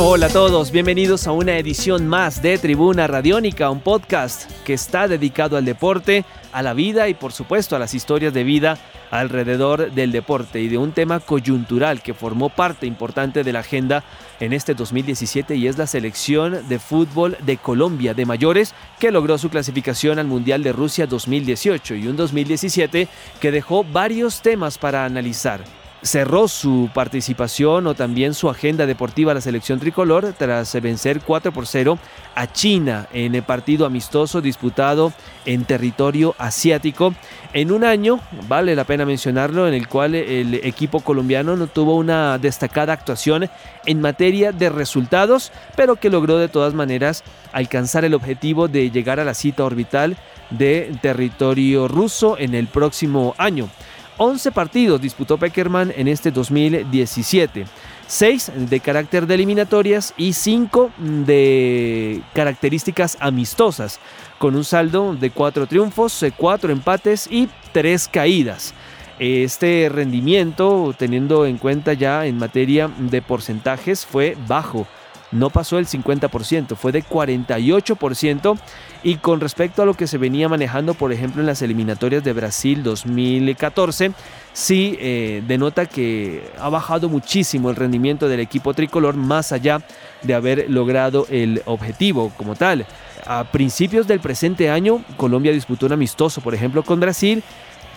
Hola a todos, bienvenidos a una edición más de Tribuna Radiónica, un podcast que está dedicado al deporte, a la vida y por supuesto a las historias de vida alrededor del deporte y de un tema coyuntural que formó parte importante de la agenda en este 2017 y es la selección de fútbol de Colombia de mayores que logró su clasificación al Mundial de Rusia 2018 y un 2017 que dejó varios temas para analizar cerró su participación o también su agenda deportiva a la selección tricolor tras vencer 4 por 0 a China en el partido amistoso disputado en territorio asiático en un año, vale la pena mencionarlo, en el cual el equipo colombiano no tuvo una destacada actuación en materia de resultados, pero que logró de todas maneras alcanzar el objetivo de llegar a la cita orbital de territorio ruso en el próximo año. 11 partidos disputó Peckerman en este 2017. 6 de carácter de eliminatorias y 5 de características amistosas, con un saldo de 4 triunfos, 4 empates y 3 caídas. Este rendimiento, teniendo en cuenta ya en materia de porcentajes, fue bajo no pasó el 50%, fue de 48%. Y con respecto a lo que se venía manejando, por ejemplo, en las eliminatorias de Brasil 2014, sí eh, denota que ha bajado muchísimo el rendimiento del equipo tricolor más allá de haber logrado el objetivo como tal. A principios del presente año, Colombia disputó un amistoso, por ejemplo, con Brasil.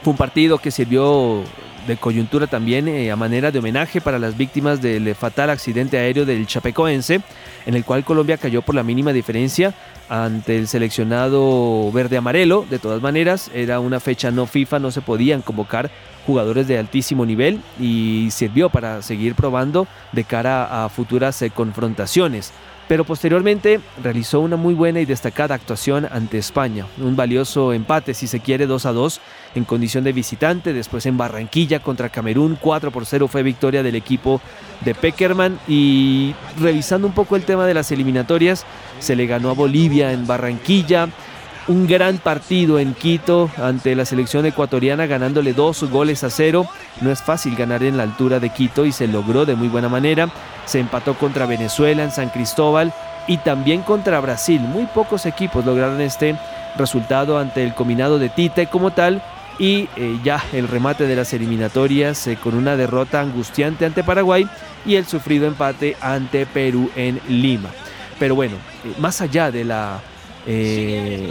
Fue un partido que sirvió de coyuntura también eh, a manera de homenaje para las víctimas del fatal accidente aéreo del Chapecoense, en el cual Colombia cayó por la mínima diferencia ante el seleccionado verde-amarelo. De todas maneras, era una fecha no FIFA, no se podían convocar jugadores de altísimo nivel y sirvió para seguir probando de cara a futuras eh, confrontaciones pero posteriormente realizó una muy buena y destacada actuación ante España, un valioso empate si se quiere 2 a 2 en condición de visitante, después en Barranquilla contra Camerún 4 por 0 fue victoria del equipo de Peckerman. Y revisando un poco el tema de las eliminatorias, se le ganó a Bolivia en Barranquilla, un gran partido en Quito ante la selección ecuatoriana ganándole dos goles a cero. No es fácil ganar en la altura de Quito y se logró de muy buena manera. Se empató contra Venezuela en San Cristóbal y también contra Brasil. Muy pocos equipos lograron este resultado ante el combinado de Tite como tal. Y eh, ya el remate de las eliminatorias eh, con una derrota angustiante ante Paraguay y el sufrido empate ante Perú en Lima. Pero bueno, eh, más allá de la eh,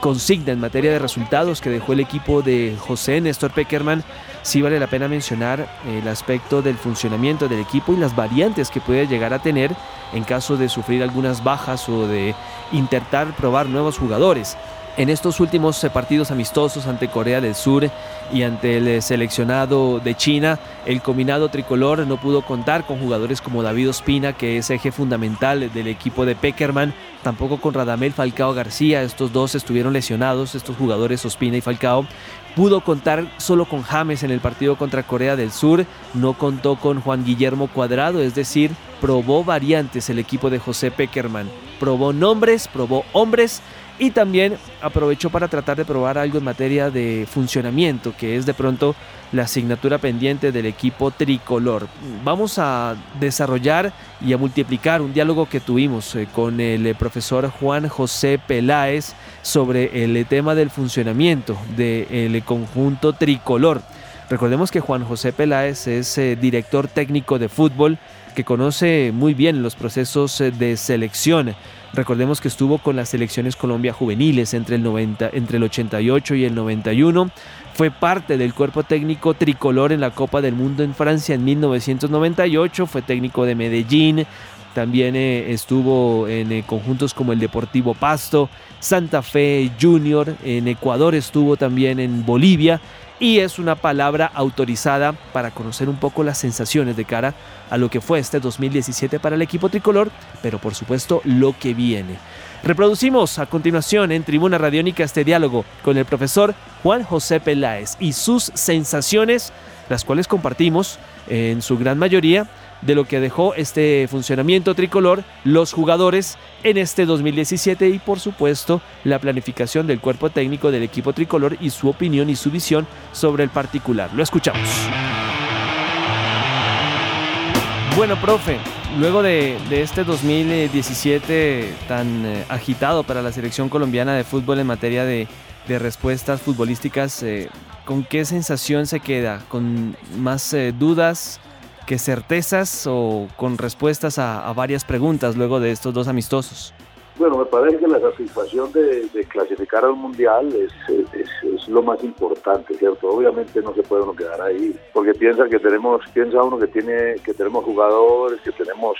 consigna en materia de resultados que dejó el equipo de José Néstor Peckerman, sí vale la pena mencionar el aspecto del funcionamiento del equipo y las variantes que puede llegar a tener en caso de sufrir algunas bajas o de intentar probar nuevos jugadores. En estos últimos eh, partidos amistosos ante Corea del Sur y ante el eh, seleccionado de China, el combinado tricolor no pudo contar con jugadores como David Ospina, que es eje fundamental del equipo de Peckerman, tampoco con Radamel Falcao García, estos dos estuvieron lesionados, estos jugadores Ospina y Falcao. Pudo contar solo con James en el partido contra Corea del Sur, no contó con Juan Guillermo Cuadrado, es decir, probó variantes el equipo de José Peckerman, probó nombres, probó hombres y también aprovechó para tratar de probar algo en materia de funcionamiento, que es de pronto la asignatura pendiente del equipo tricolor. Vamos a desarrollar y a multiplicar un diálogo que tuvimos eh, con el eh, profesor Juan José Peláez sobre el tema del funcionamiento del conjunto tricolor. Recordemos que Juan José Peláez es eh, director técnico de fútbol que conoce muy bien los procesos de selección Recordemos que estuvo con las selecciones Colombia juveniles entre el, 90, entre el 88 y el 91. Fue parte del cuerpo técnico tricolor en la Copa del Mundo en Francia en 1998. Fue técnico de Medellín. También eh, estuvo en eh, conjuntos como el Deportivo Pasto, Santa Fe Junior. En Ecuador estuvo también en Bolivia y es una palabra autorizada para conocer un poco las sensaciones de cara a lo que fue este 2017 para el equipo tricolor, pero por supuesto lo que viene. Reproducimos a continuación en Tribuna Radiónica este diálogo con el profesor Juan José Peláez y sus sensaciones las cuales compartimos en su gran mayoría de lo que dejó este funcionamiento tricolor, los jugadores en este 2017 y por supuesto la planificación del cuerpo técnico del equipo tricolor y su opinión y su visión sobre el particular. Lo escuchamos. Bueno, profe, luego de, este 2017 tan eh, agitado para la selección colombiana de fútbol en materia de, respuestas futbolísticas, eh, ¿con qué sensación se queda? ¿Con más eh, dudas? que certezas o con respuestas a, varias preguntas luego de estos dos amistosos? Bueno, me parece que la satisfacción de, clasificar al Mundial es, es, lo más importante, ¿cierto? Obviamente no se puede uno quedar ahí, porque piensa que tenemos, piensa uno que tiene, que tenemos jugadores, que tenemos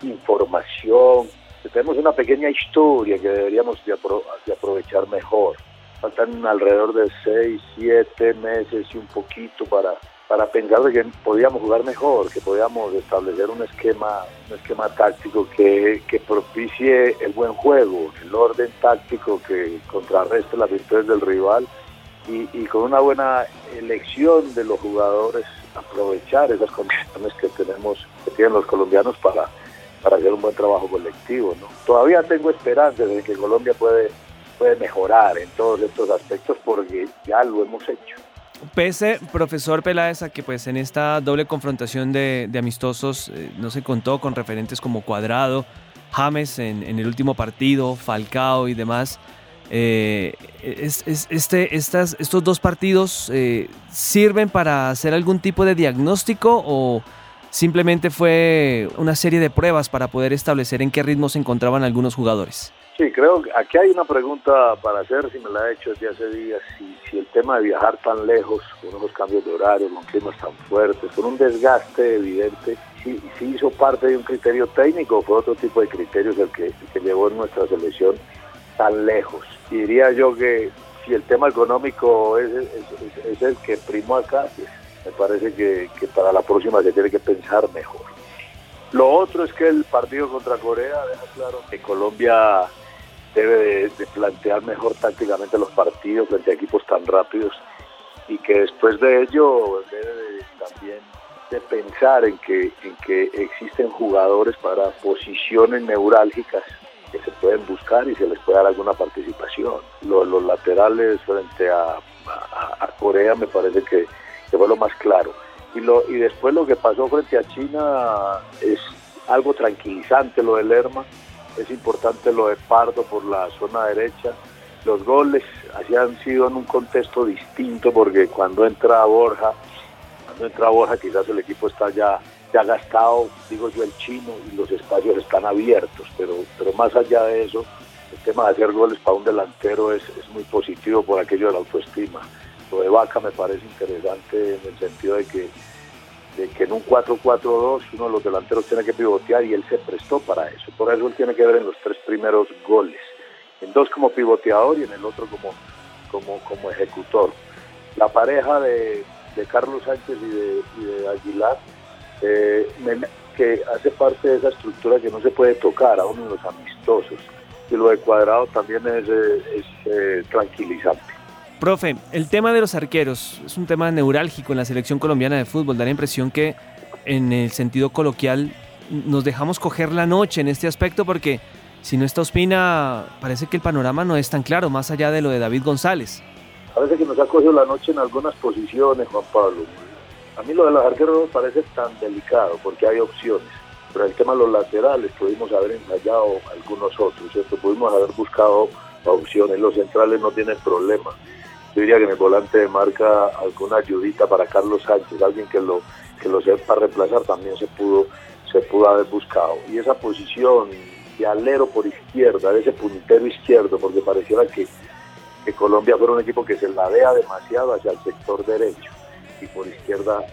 información, que tenemos una pequeña historia que deberíamos de, de aprovechar mejor. Faltan alrededor de seis, siete meses y un poquito para para pensar de que podíamos jugar mejor, que podíamos establecer un esquema, un esquema táctico que, propicie el buen juego, el orden táctico que contrarreste las virtudes del rival y, con una buena elección de los jugadores aprovechar esas condiciones que tenemos, que tienen los colombianos para, para hacer un buen trabajo colectivo. ¿no? Todavía tengo esperanza de que Colombia puede, puede mejorar en todos estos aspectos porque ya lo hemos hecho. Pese, profesor Peláez, a que pues en esta doble confrontación de, amistosos eh, no se contó con referentes como Cuadrado, James en, el último partido, Falcao y demás. Eh, este, estas, ¿Estos dos partidos eh, sirven para hacer algún tipo de diagnóstico o simplemente fue una serie de pruebas para poder establecer en qué ritmo se encontraban algunos jugadores? Sí, creo que aquí hay una pregunta para hacer, si me la he hecho desde hace días, si, si el tema de viajar tan lejos, con unos cambios de horario, con climas tan fuertes, con un desgaste evidente, si, si hizo parte de un criterio técnico o fue otro tipo de criterios el que, que llevó nuestra selección tan lejos. Y diría yo que si el tema económico es, es, el que primó acá, pues, me parece que, que para la próxima se tiene que pensar mejor. Lo otro es que el partido contra Corea deja claro que Colombia debe de, plantear mejor tácticamente los partidos frente a equipos tan rápidos y que después de ello debe también de pensar en que, en que existen jugadores para posiciones neurálgicas que se pueden buscar y se les puede dar alguna participación. Los, los laterales frente a, a, Corea me parece que, que, fue lo más claro. Y, lo, y después lo que pasó frente a China es algo tranquilizante lo del Lerma es importante lo de Pardo por la zona derecha. Los goles así han sido en un contexto distinto porque cuando entra Borja, cuando entra Borja quizás el equipo está ya, ya gastado, digo yo, el chino y los espacios están abiertos, pero, pero más allá de eso, el tema de hacer goles para un delantero es, es muy positivo por aquello de la autoestima. Lo de Vaca me parece interesante en el sentido de que de que en un 4-4-2 uno de los delanteros tiene que pivotear y él se prestó para eso. Por eso él tiene que ver en los tres primeros goles. En dos como pivoteador y en el otro como, como, como ejecutor. La pareja de, Carlos Sánchez y de, Aguilar, eh, que hace parte de esa estructura que no se puede tocar aún en los amistosos. Y lo de Cuadrado también es, es eh, tranquilizante. Profe, el tema de los arqueros es un tema neurálgico en la selección colombiana de fútbol. Da la impresión que en el sentido coloquial nos dejamos coger la noche en este aspecto porque si no está Ospina parece que el panorama no es tan claro, más allá de lo de David González. Parece que nos ha cogido la noche en algunas posiciones, Juan Pablo. A mí lo de los arqueros no parece tan delicado porque hay opciones. Pero el tema de los laterales pudimos haber ensayado algunos otros, ¿cierto? Pudimos haber buscado opciones. Los centrales no tienen problema yo diría que en el volante de marca alguna ayudita para Carlos Sánchez, alguien que lo que lo sepa reemplazar también se pudo se pudo haber buscado. Y esa posición de alero por izquierda, de ese puntero izquierdo, porque pareciera que, que Colombia fuera un equipo que se ladea demasiado hacia el sector derecho y por izquierda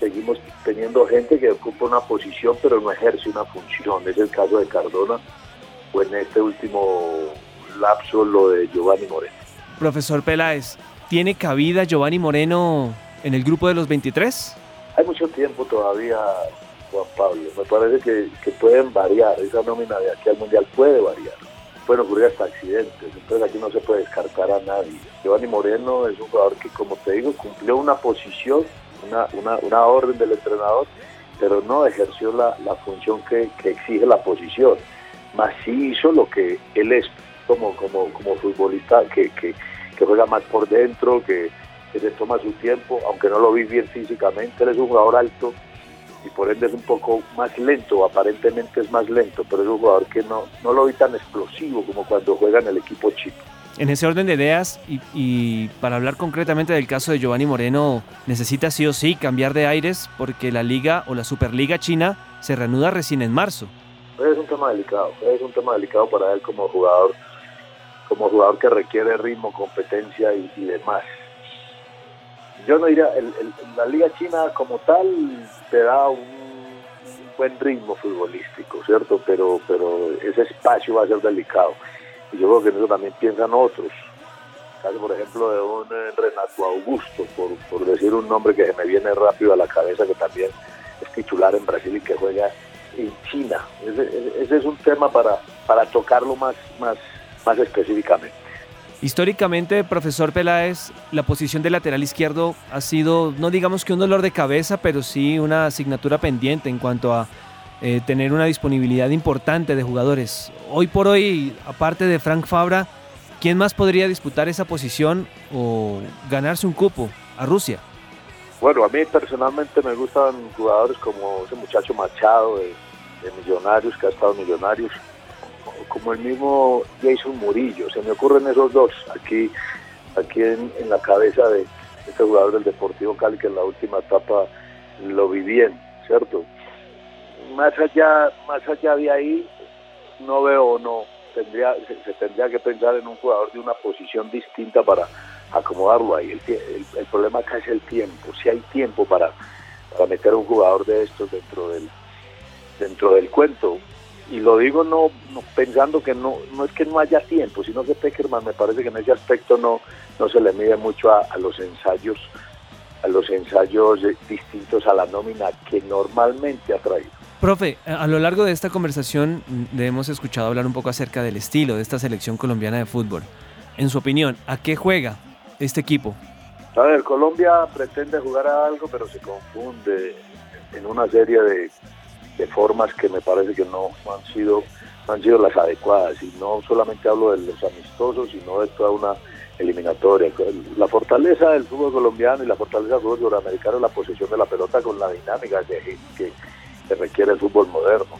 seguimos teniendo gente que ocupa una posición pero no ejerce una función. Es el caso de Cardona o en este último lapso lo de Giovanni Moreno. Profesor Peláez, ¿tiene cabida Giovanni Moreno en el grupo de los 23? Hay mucho tiempo todavía, Juan Pablo. Me parece que, pueden variar. Esa nómina de aquí al Mundial puede variar. Pueden ocurrir hasta accidentes. Entonces aquí no se puede descartar a nadie. Giovanni Moreno es un jugador que, como te digo, cumplió una posición una, una, una orden del entrenador, pero no ejerció la, la función que, que, exige la posición. Más sí hizo lo que él es como, como, como futbolista, que, que, que juega más por dentro, que, que se toma su tiempo, aunque no lo vi bien físicamente, él es un jugador alto y por ende es un poco más lento, aparentemente es más lento, pero es un jugador que no, no lo vi tan explosivo como cuando juega en el equipo chico. En ese orden de ideas, y, y, para hablar concretamente del caso de Giovanni Moreno, necesita sí o sí cambiar de aires porque la liga o la Superliga China se reanuda recién en marzo. Es un tema delicado, es un tema delicado para él como jugador, como jugador que requiere ritmo, competencia y, demás yo no diría, el, la Liga China como tal te da un, un, buen ritmo futbolístico, ¿cierto? Pero, pero ese espacio va a ser delicado. Y yo creo que en eso también piensan otros. Caso, por ejemplo, de un eh, Renato Augusto, por, por decir un nombre que se me viene rápido a la cabeza, que también es titular en Brasil y que juega en China. Ese, ese es un tema para, para tocarlo más, más, más específicamente. Históricamente, profesor Peláez, la posición de lateral izquierdo ha sido, no digamos que un dolor de cabeza, pero sí una asignatura pendiente en cuanto a eh, tener una disponibilidad importante de jugadores. Hoy por hoy, aparte de Frank Fabra, ¿quién más podría disputar esa posición o ganarse un cupo a Rusia? Bueno, a mí personalmente me gustan jugadores como ese muchacho Machado de, de Millonarios, que ha estado en Millonarios, como el mismo Jason Murillo. Se me ocurren esos dos aquí, aquí en, la cabeza de este jugador del Deportivo Cali que en la última etapa lo vi bien, ¿cierto? Más allá, más allá de ahí, no veo no tendría se, tendría que pensar en un jugador de una posición distinta para acomodarlo ahí. El, problema acá es el tiempo. Si hay tiempo para, para meter un jugador de estos dentro del dentro del cuento, y lo digo no, no, pensando que no, no es que no haya tiempo, sino que Peckerman me parece que en ese aspecto no, no se le mide mucho a, a los ensayos, a los ensayos distintos a la nómina que normalmente ha traído. Profe, a lo largo de esta conversación le hemos escuchado hablar un poco acerca del estilo de esta selección colombiana de fútbol. En su opinión, ¿a qué juega este equipo? A ver, Colombia pretende jugar a algo, pero se confunde en una serie de de formas que me parece que no, han sido no han sido las adecuadas. Y no solamente hablo de los amistosos sino de toda una eliminatoria. La fortaleza del fútbol colombiano y la fortaleza del fútbol sudamericano es la posesión de la pelota con la dinámica que, que, que requiere el fútbol moderno.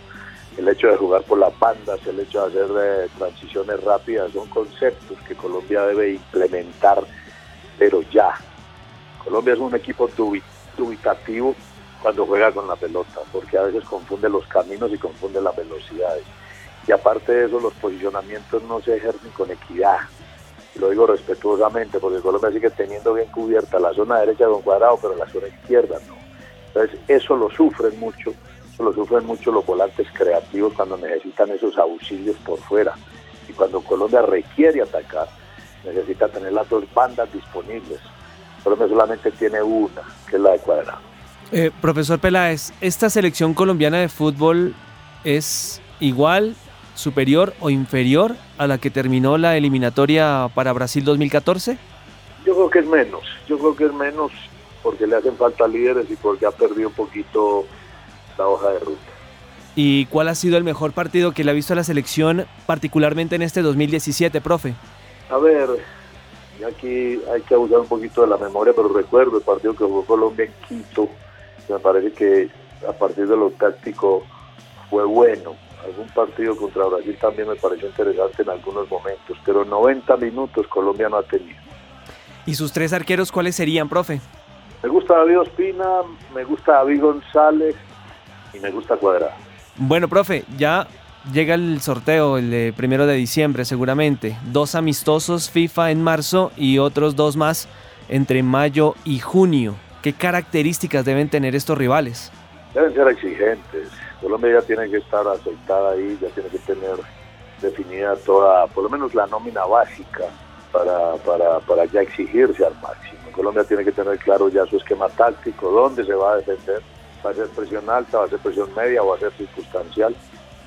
El hecho de jugar por las bandas el hecho de hacer eh, transiciones rápidas son conceptos que Colombia debe implementar pero ya. Colombia es un equipo dubitativo cuando juega con la pelota, porque a veces confunde los caminos y confunde las velocidades. Y aparte de eso, los posicionamientos no se ejercen con equidad. Lo digo respetuosamente, porque Colombia sigue teniendo bien cubierta la zona derecha con cuadrado, pero la zona izquierda no. Entonces, eso lo sufren mucho, eso lo sufren mucho los volantes creativos cuando necesitan esos auxilios por fuera. Y cuando Colombia requiere atacar, necesita tener las dos bandas disponibles. Colombia solamente tiene una, que es la de cuadrado. Eh, profesor Peláez, ¿esta selección colombiana de fútbol es igual, superior o inferior a la que terminó la eliminatoria para Brasil 2014? Yo creo que es menos, yo creo que es menos porque le hacen falta líderes y porque ha perdido un poquito la hoja de ruta. ¿Y cuál ha sido el mejor partido que le ha visto a la selección, particularmente en este 2017, profe? A ver, aquí hay que abusar un poquito de la memoria, pero recuerdo el partido que jugó Colombia en Quito, me parece que a partir de lo táctico fue bueno. Algún partido contra Brasil también me pareció interesante en algunos momentos, pero 90 minutos Colombia no ha tenido. ¿Y sus tres arqueros cuáles serían, profe? Me gusta David Ospina, me gusta David González y me gusta Cuadrado. Bueno, profe, ya llega el sorteo el primero de diciembre seguramente. Dos amistosos FIFA en marzo y otros dos más entre mayo y junio. ¿Qué características deben tener estos rivales? Deben ser exigentes. Colombia ya tiene que estar aceitada ahí, ya tiene que tener definida toda, por lo menos la nómina básica para, ya exigirse al máximo. Colombia tiene que tener claro ya su esquema táctico, dónde se va a defender, va a ser presión alta, va a ser presión media, va a ser circunstancial,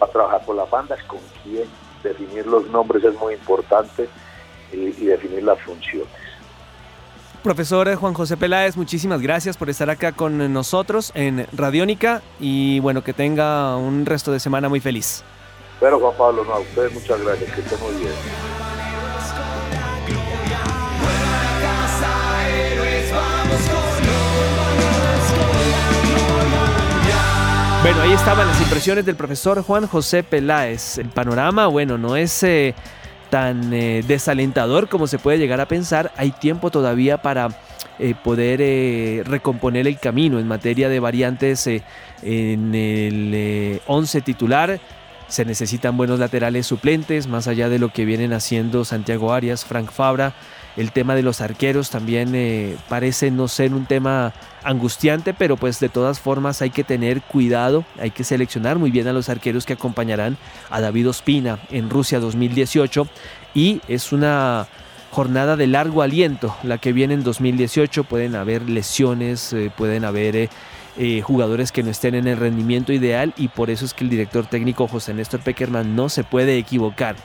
va a trabajar por las bandas, con quién, definir los nombres es muy importante y definir las funciones. Profesor Juan José Peláez, muchísimas gracias por estar acá con nosotros en Radiónica y bueno, que tenga un resto de semana muy feliz. Pero Juan Pablo, no, a usted muchas gracias, que esté muy bien. Bueno, ahí estaban las impresiones del profesor Juan José Peláez. El panorama, bueno, no es eh, tan eh, desalentador como se puede llegar a pensar. Hay tiempo todavía para eh, poder recomponer el camino en materia de variantes en el 11 titular. Se necesitan buenos laterales suplentes, más allá de lo que vienen haciendo Santiago Arias, Frank Fabra. El tema de los arqueros también eh, parece no ser un tema angustiante, pero pues de todas formas hay que tener cuidado, hay que seleccionar muy bien a los arqueros que acompañarán a David Ospina en Rusia 2018 y es una jornada de largo aliento la que viene en 2018, pueden haber lesiones, eh, pueden haber... Eh, jugadores que no estén en el rendimiento ideal y por eso es que el director técnico José Néstor Peckerman no se puede equivocar.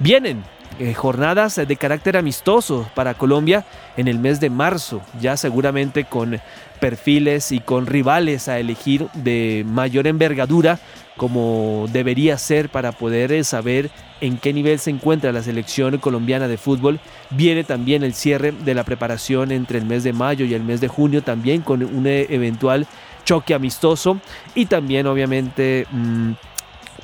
Vienen eh, jornadas de carácter amistoso para Colombia en el mes de marzo, ya seguramente con perfiles y con rivales a elegir de mayor envergadura como debería ser para poder eh, saber en qué nivel se encuentra la selección colombiana de fútbol. Viene también el cierre de la preparación entre el mes de mayo y el mes de junio también con un eh, eventual choque amistoso y también obviamente... Mm,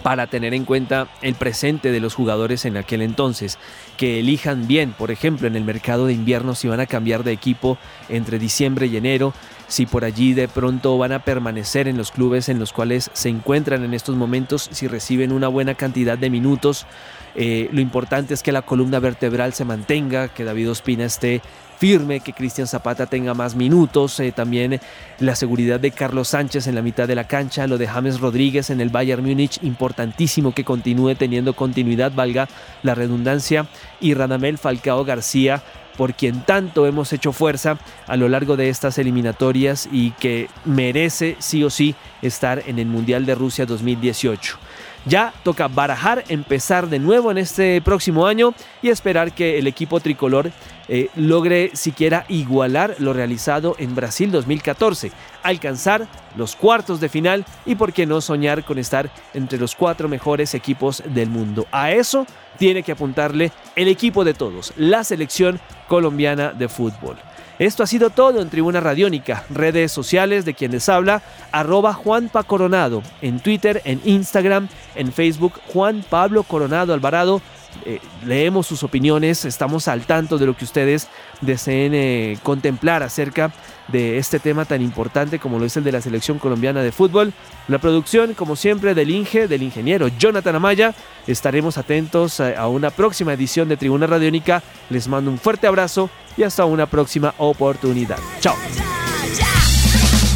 para tener en cuenta el presente de los jugadores en aquel entonces, que elijan bien, por ejemplo, en el mercado de invierno si van a cambiar de equipo entre diciembre y enero, si por allí de pronto van a permanecer en los clubes en los cuales se encuentran en estos momentos, si reciben una buena cantidad de minutos. Eh, lo importante es que la columna vertebral se mantenga, que David Ospina esté firme, que Cristian Zapata tenga más minutos, eh, también la seguridad de Carlos Sánchez en la mitad de la cancha, lo de James Rodríguez en el Bayern Múnich, importantísimo que continúe teniendo continuidad, valga la redundancia, y Radamel Falcao García por quien tanto hemos hecho fuerza a lo largo de estas eliminatorias y que merece sí o sí estar en el Mundial de Rusia 2018. Ya toca barajar, empezar de nuevo en este próximo año y esperar que el equipo tricolor eh, logre siquiera igualar lo realizado en Brasil 2014, alcanzar los cuartos de final y por qué no soñar con estar entre los cuatro mejores equipos del mundo. A eso tiene que apuntarle el equipo de todos, la selección colombiana de fútbol. Esto ha sido todo en Tribuna Radiónica, redes sociales de quienes habla, arroba Juanpa Coronado, en Twitter, en Instagram, en Facebook, Juan Pablo Coronado Alvarado. Eh, leemos sus opiniones, estamos al tanto de lo que ustedes deseen eh, contemplar acerca de este tema tan importante como lo es el de la selección colombiana de fútbol. La producción, como siempre, del Inge, del ingeniero Jonathan Amaya. Estaremos atentos a, a una próxima edición de Tribuna Radiónica. Les mando un fuerte abrazo y hasta una próxima oportunidad. Chao.